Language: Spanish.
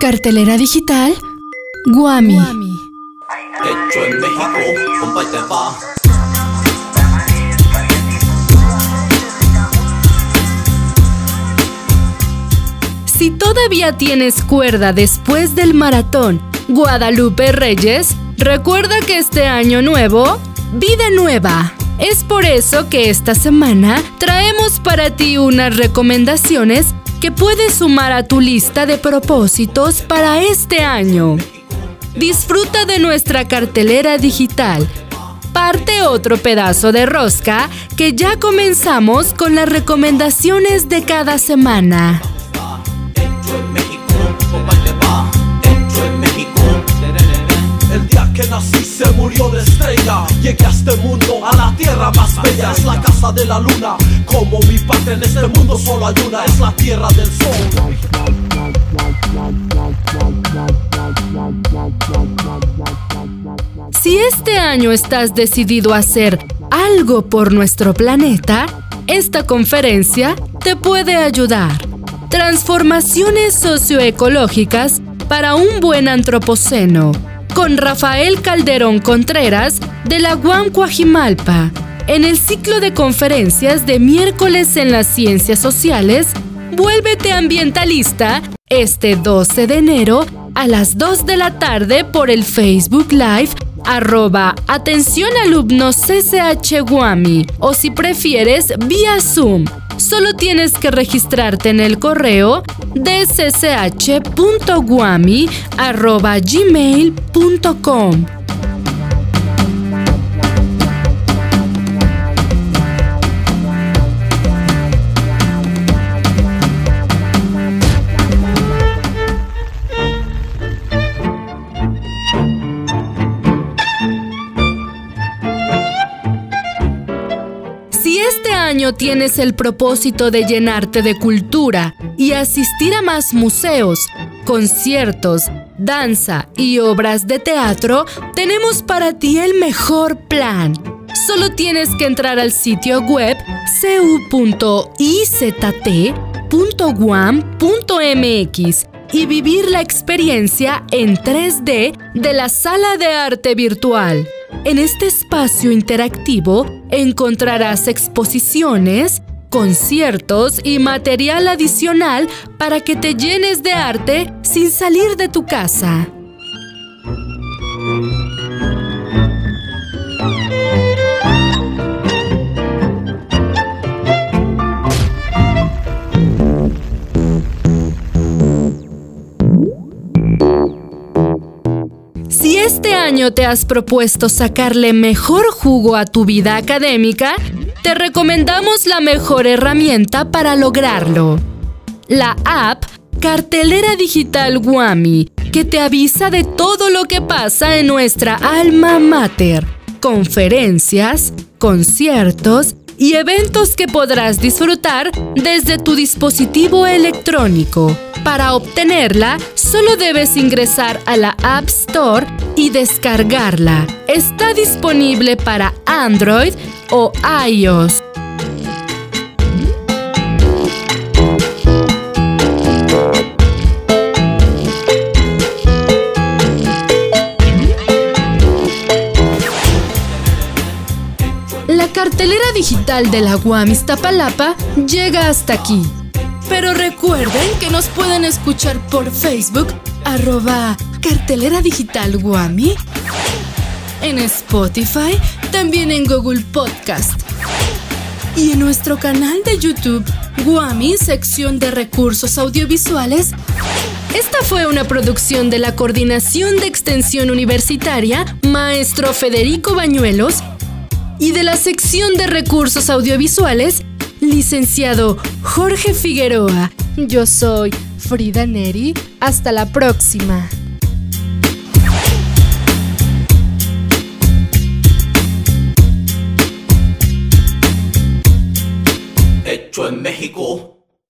Cartelera digital Guami. Hecho en México, compa y te va. Si todavía tienes cuerda después del maratón Guadalupe Reyes, recuerda que este año nuevo, vida nueva. Es por eso que esta semana traemos para ti unas recomendaciones que puedes sumar a tu lista de propósitos para este año. Disfruta de nuestra cartelera digital. Parte otro pedazo de rosca que ya comenzamos con las recomendaciones de cada semana. Llegué a este mundo, a la tierra más bella. Es la casa de la luna. Como mi patria en este mundo solo hay una. Es la tierra del sol. Si este año estás decidido a hacer algo por nuestro planeta, esta conferencia te puede ayudar. Transformaciones socioecológicas para un buen antropoceno, con Rafael Calderón Contreras de la UAM en el ciclo de conferencias de miércoles en las ciencias sociales, vuélvete ambientalista este 12 de enero a las 2 de la tarde por el Facebook Live arroba atención alumnos CCH Guami o si prefieres vía Zoom. Solo tienes que registrarte en el correo dssh.guami tienes el propósito de llenarte de cultura y asistir a más museos, conciertos, danza y obras de teatro, tenemos para ti el mejor plan. Solo tienes que entrar al sitio web cu.izt.guam.mx y vivir la experiencia en 3D de la sala de arte virtual. En este espacio interactivo encontrarás exposiciones, conciertos y material adicional para que te llenes de arte sin salir de tu casa. Año te has propuesto sacarle mejor jugo a tu vida académica, te recomendamos la mejor herramienta para lograrlo. La app Cartelera Digital Guami, que te avisa de todo lo que pasa en nuestra alma mater, conferencias, conciertos y eventos que podrás disfrutar desde tu dispositivo electrónico. Para obtenerla, solo debes ingresar a la App Store y descargarla. Está disponible para Android o iOS. Cartelera digital de la UAM Iztapalapa llega hasta aquí. Pero recuerden que nos pueden escuchar por Facebook, arroba cartelera digital Guami, en Spotify, también en Google Podcast y en nuestro canal de YouTube, Guami, sección de recursos audiovisuales. Esta fue una producción de la Coordinación de Extensión Universitaria, maestro Federico Bañuelos, y de la sección de recursos audiovisuales, licenciado Jorge Figueroa. Yo soy Frida Neri. Hasta la próxima. Hecho en México.